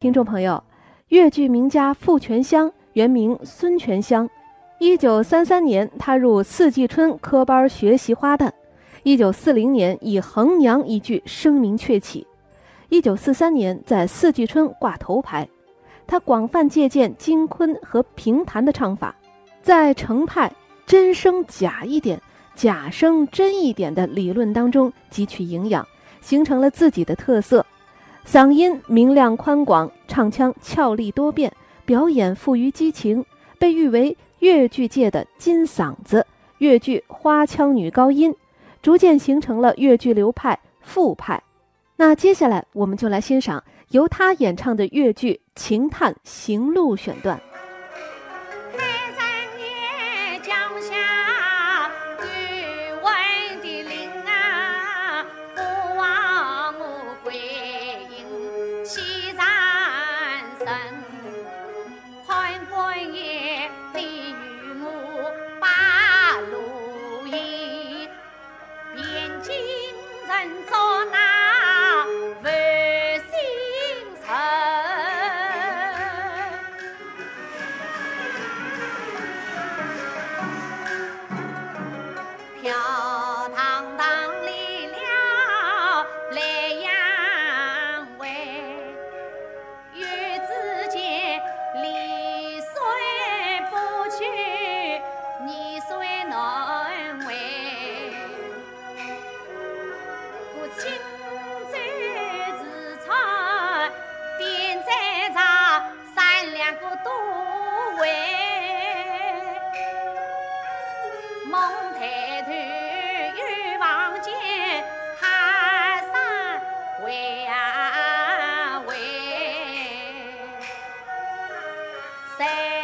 听众朋友，越剧名家傅全香原名孙全香，一九三三年踏入四季春科班学习花旦，一九四零年以《衡娘》一剧声名鹊起，一九四三年在四季春挂头牌。他广泛借鉴京昆和评弹的唱法，在程派真声假一点、假声真一点的理论当中汲取营养，形成了自己的特色。嗓音明亮宽广，唱腔俏丽多变，表演富于激情，被誉为越剧界的金嗓子、越剧花腔女高音，逐渐形成了越剧流派复派。那接下来我们就来欣赏由她演唱的越剧《情探行路》选段。今人做哪？嘞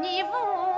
你不。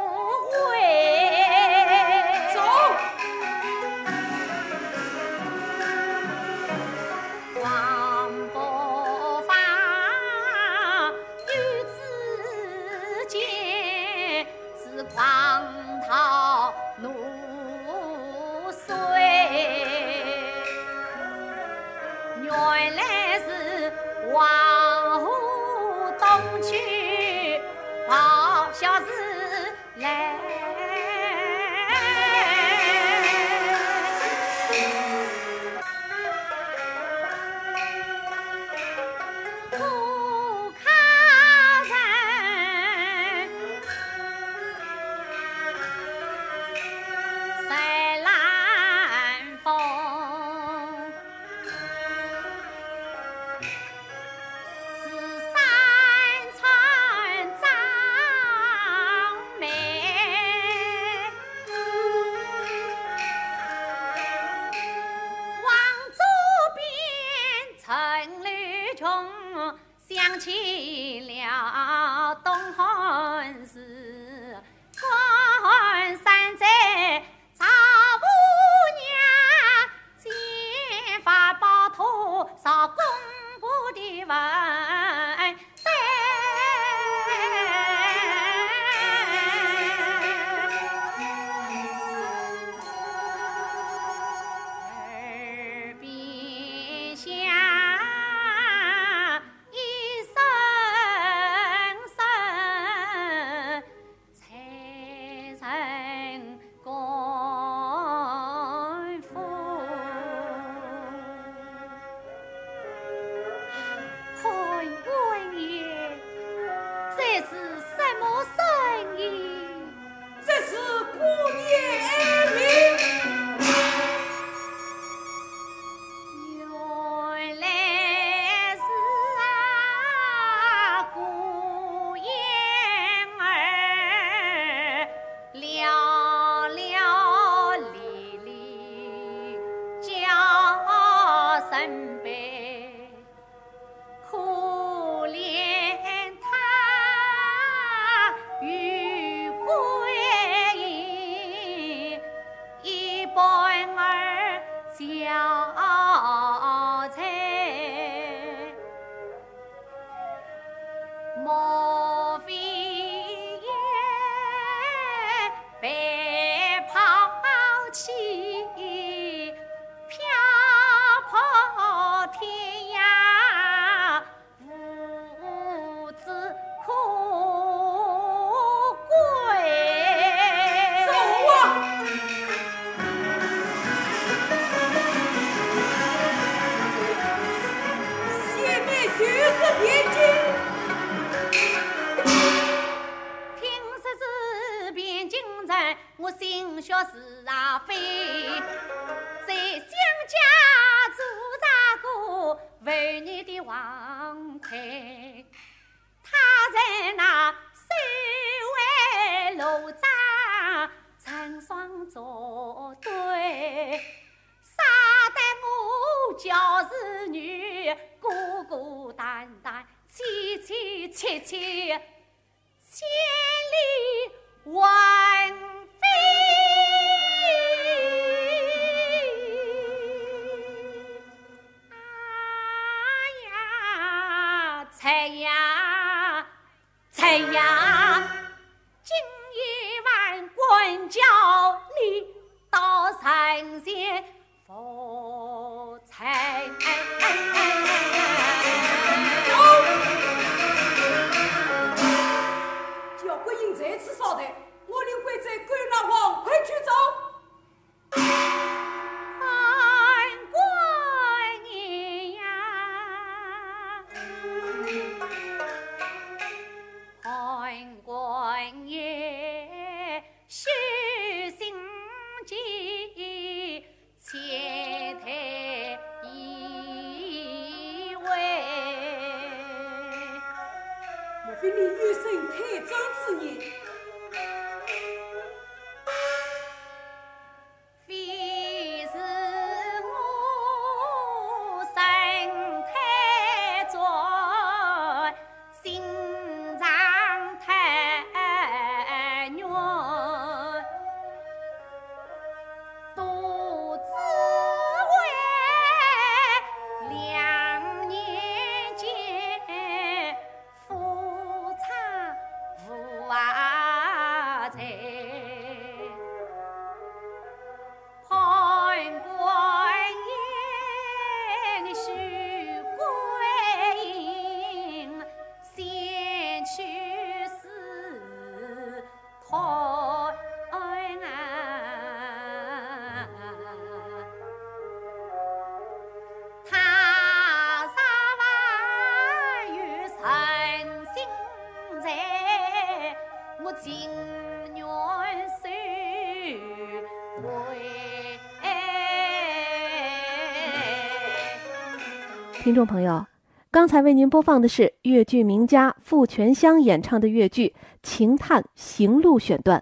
想起了东汉时，关山寨赵五娘，先发包头上公婆的文。是啊非在江家做那个儿女的王妃他在那守卫罗帐成双作对杀得我娇侍女孤孤单单凄凄切切千里望人间福妇女听众朋友，刚才为您播放的是越剧名家傅全香演唱的越剧《情探行路》选段。